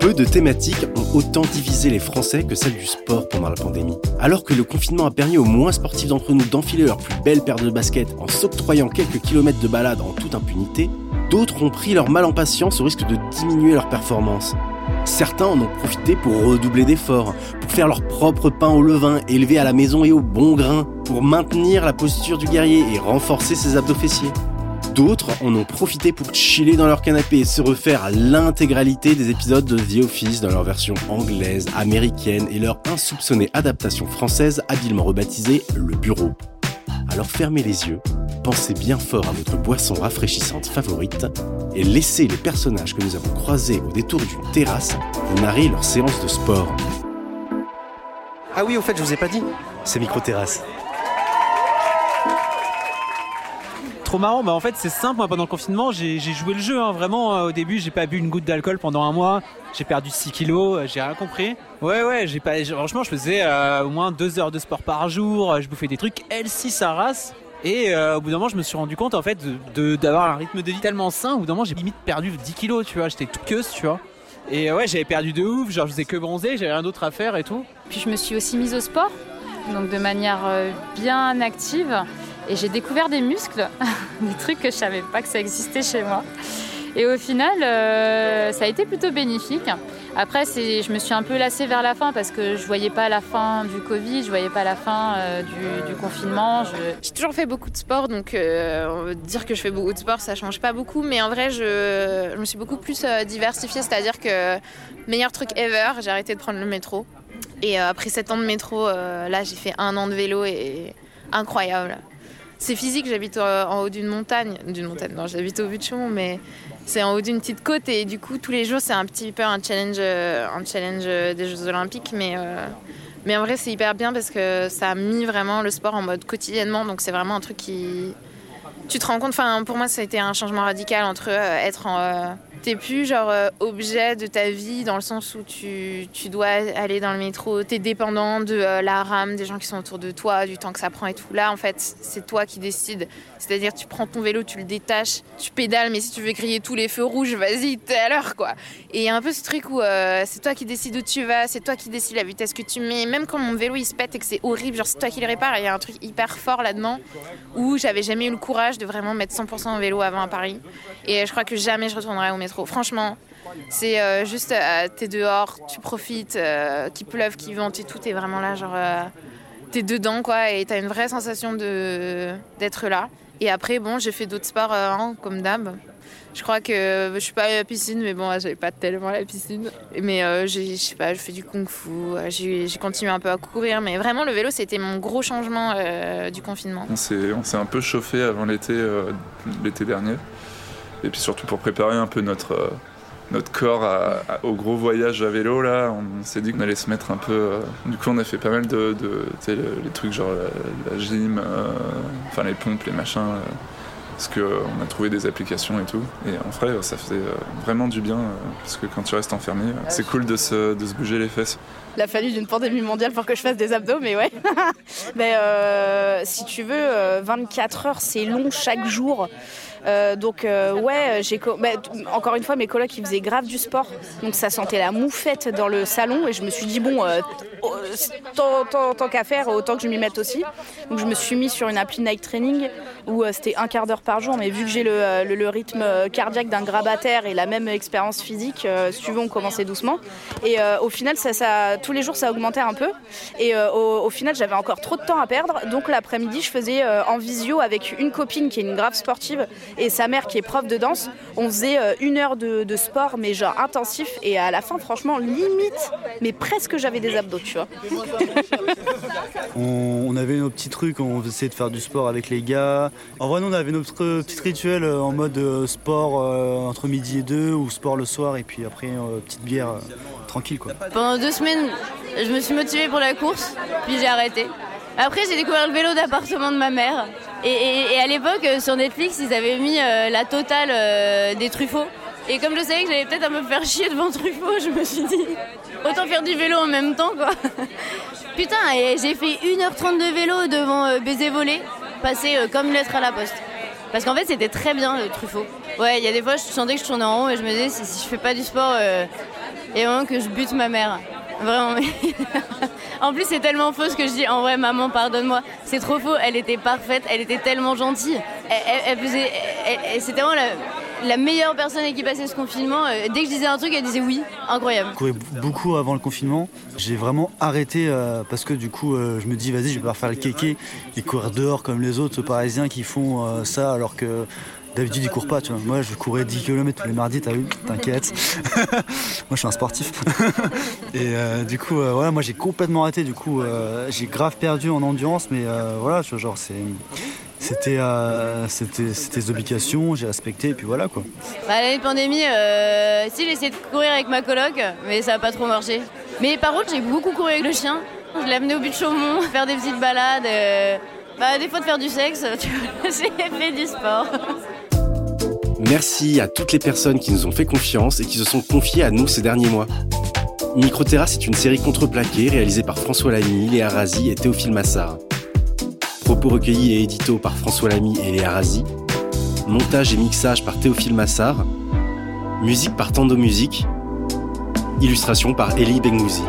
Peu de thématiques ont autant divisé les Français que celle du sport pendant la pandémie. Alors que le confinement a permis aux moins sportifs d'entre nous d'enfiler leur plus belle paire de baskets en s'octroyant quelques kilomètres de balade en toute impunité, d'autres ont pris leur mal en patience au risque de diminuer leur performance. Certains en ont profité pour redoubler d'efforts, pour faire leur propre pain au levain élevé à la maison et au bon grain, pour maintenir la posture du guerrier et renforcer ses abdos fessiers. D'autres en ont profité pour chiller dans leur canapé et se refaire l'intégralité des épisodes de The Office dans leur version anglaise, américaine et leur insoupçonnée adaptation française habilement rebaptisée Le Bureau. Alors fermez les yeux, pensez bien fort à votre boisson rafraîchissante favorite et laissez les personnages que nous avons croisés au détour d'une terrasse vous narrer leur séance de sport. Ah oui, au fait, je vous ai pas dit, c'est micro-terrasse. Trop marrant. Bah, en fait, c'est simple. Moi, pendant le confinement, j'ai joué le jeu. Hein. Vraiment, euh, au début, j'ai pas bu une goutte d'alcool pendant un mois. J'ai perdu 6 kilos. euh, J'ai rien compris. Ouais, ouais. J'ai pas. Franchement, je faisais euh, au moins 2 heures de sport par jour. Je bouffais des trucs L6 à race. Et au bout d'un moment, je me suis rendu compte en fait de- de- d'avoir un rythme de vie tellement sain. Au bout d'un moment, j'ai limite perdu 10 kilos. Tu vois, j'étais toute queuse, tu vois. Et ouais, j'avais perdu de ouf. Genre, je faisais que bronzer. J'avais rien d'autre à faire et tout. Puis je me suis aussi mise au sport, donc de manière bien active. Et j'ai découvert des muscles, des trucs que je savais pas que ça existait chez moi. Et au final, euh, ça a été plutôt bénéfique. Après, je me suis un peu lassée vers la fin parce que je voyais pas la fin du Covid, je voyais pas la fin euh, du, confinement. J'ai toujours fait beaucoup de sport, donc euh, dire que je fais beaucoup de sport, ça change pas beaucoup. Mais en vrai, je, je me suis beaucoup plus diversifiée, c'est-à-dire que meilleur truc ever, j'ai arrêté de prendre le métro. Et après 7 ans de métro, là, j'ai fait un an de vélo et incroyable. C'est physique, j'habite euh, en haut d'une montagne, d'une montagne, non, j'habite au Chaumont, mais c'est en haut d'une petite côte et du coup, tous les jours, c'est un petit peu un challenge, euh, un challenge euh, des Jeux Olympiques, mais. mais en vrai, c'est hyper bien parce que ça a mis vraiment le sport en mode quotidiennement. Donc, c'est vraiment un truc qui. Tu te rends compte, enfin, pour moi, ça a été un changement radical entre être en. T'es plus genre euh, objet de ta vie dans le sens où tu, tu dois aller dans le métro, t'es dépendant de euh, la rame, des gens qui sont autour de toi, du temps que ça prend et tout. Là, en fait, c'est toi qui décides. C'est-à-dire, tu prends ton vélo, tu le détaches, tu pédales, mais si tu veux griller tous les feux rouges, vas-y, t'es à l'heure, quoi. Et il y a un peu ce truc où euh, c'est toi qui décides où tu vas, c'est toi qui décides la vitesse que tu mets. Même quand mon vélo il se pète et que c'est horrible, genre c'est toi qui le répare, il y a un truc hyper fort là-dedans où j'avais jamais eu le courage de vraiment mettre 100% en vélo avant à Paris. Et je crois que jamais je retournerai au métro. Franchement, c'est euh, juste, euh, t'es dehors, tu profites, euh, qu'il pleuve, qu'il vente et tout, t'es vraiment là, genre, euh, t'es dedans quoi, et t'as une vraie sensation de d'être là. Et après, bon, j'ai fait d'autres sports hein, comme d'hab. Je crois que je suis pas à la piscine, mais bon, j'avais pas tellement la piscine. Mais je sais pas, je fais du kung-fu, j'ai, continué un peu à courir. Mais vraiment, le vélo, c'était mon gros changement du confinement. On s'est, un peu chauffé avant l'été, l'été dernier. Et puis surtout pour préparer un peu notre, euh, notre corps à- à- au gros voyage à vélo, là, on s'est dit qu'on allait se mettre un peu. euh, du coup, on a fait pas mal de. de tu sais, le- les trucs genre la, la gym, euh, enfin les pompes, les machins. parce qu'on a trouvé des applications et tout. Et en vrai, ça faisait vraiment du bien. parce que quand tu restes enfermé, euh, c'est cool de se, de se bouger les fesses. Il a fallu d'une pandémie mondiale pour que je fasse des abdos, mais ouais. mais euh, si tu veux, euh, 24 heures, c'est long chaque jour. Euh, donc euh, ouais, j'ai bah, encore une fois mes colocs ils faisaient grave du sport, donc ça sentait la moufette dans le salon et je me suis dit bon, euh, oh, tant, qu'à faire, autant que je m'y mette aussi. Donc je me suis mis sur une appli Nike Training où euh, c'était un quart d'heure par jour, mais vu que j'ai le, euh, rythme cardiaque d'un grabataire et la même expérience physique, euh, si tu on commençait doucement. Et euh, au final ça, ça, tous les jours ça augmentait un peu et euh, au, final j'avais encore trop de temps à perdre, donc l'après-midi je faisais euh, en visio avec une copine qui est une grave sportive et sa mère qui est prof de danse. On faisait euh, une heure de, sport, mais genre intensif. Et à la fin, franchement, limite, mais presque j'avais des abdos, tu vois. On, on avait nos petits trucs, on essayait de faire du sport avec les gars. En vrai, nous, on avait notre petit rituel en mode sport entre midi et deux ou sport le soir et puis après petite bière tranquille quoi. Pendant deux semaines, je me suis motivée pour la course, puis j'ai arrêté. Après, j'ai découvert le vélo d'appartement de ma mère. Et, à l'époque, euh, sur Netflix, ils avaient mis euh, la totale euh, des Truffauts. Et comme je savais que j'allais peut-être un peu faire chier devant Truffaut, je me suis dit, autant faire du vélo en même temps, quoi. Putain, j'ai fait 1h30 de vélo devant Baiser Volé, passé comme une lettre à la poste. Parce qu'en fait, c'était très bien le Truffaut. Ouais, il y a des fois, je sentais que je tournais en rond et je me disais, si, si je fais pas du sport, a vraiment que je bute ma mère. Vraiment. en plus, c'est tellement faux ce que je dis. En vrai, maman, pardonne-moi. C'est trop faux. Elle était parfaite. Elle était tellement gentille. Elle, faisait. C'était vraiment la, meilleure personne qui passait ce confinement. Euh, dès que je disais un truc, elle disait oui. Incroyable. Je courais beaucoup avant le confinement. J'ai vraiment arrêté euh, parce que du coup, euh, je me dis, vas-y, je vais pouvoir faire le kéké et courir dehors comme les autres parisiens qui font ça alors que D'habitude, il court pas. Moi, je courais 10 km tous les mardis, t'as vu? T'inquiète. moi, je suis un sportif. et du coup, voilà, moi, j'ai complètement arrêté. Du coup, j'ai grave perdu en endurance, mais voilà, genre, c'est. C'était, c'était, des obligations, j'ai respecté, et puis voilà quoi. Bah, l'année de pandémie, si j'ai essayé de courir avec ma coloc, mais ça n'a pas trop marché. Mais par contre, j'ai beaucoup couru avec le chien. Je l'ai amené au but de Chaumont, faire des petites balades. Bah, des fois de faire du sexe, j'ai fait du sport. Merci à toutes les personnes qui nous ont fait confiance et qui se sont confiées à nous ces derniers mois. Microterrasse est une série contreplaquée réalisée par François Lamy, Léa Razi et Théophile Massard. Propos recueillis et édito par François Lamy et Léa Razi. Montage et mixage par Théophile Massard. Musique par Tando Musique. Illustration par Elie Bengouzi.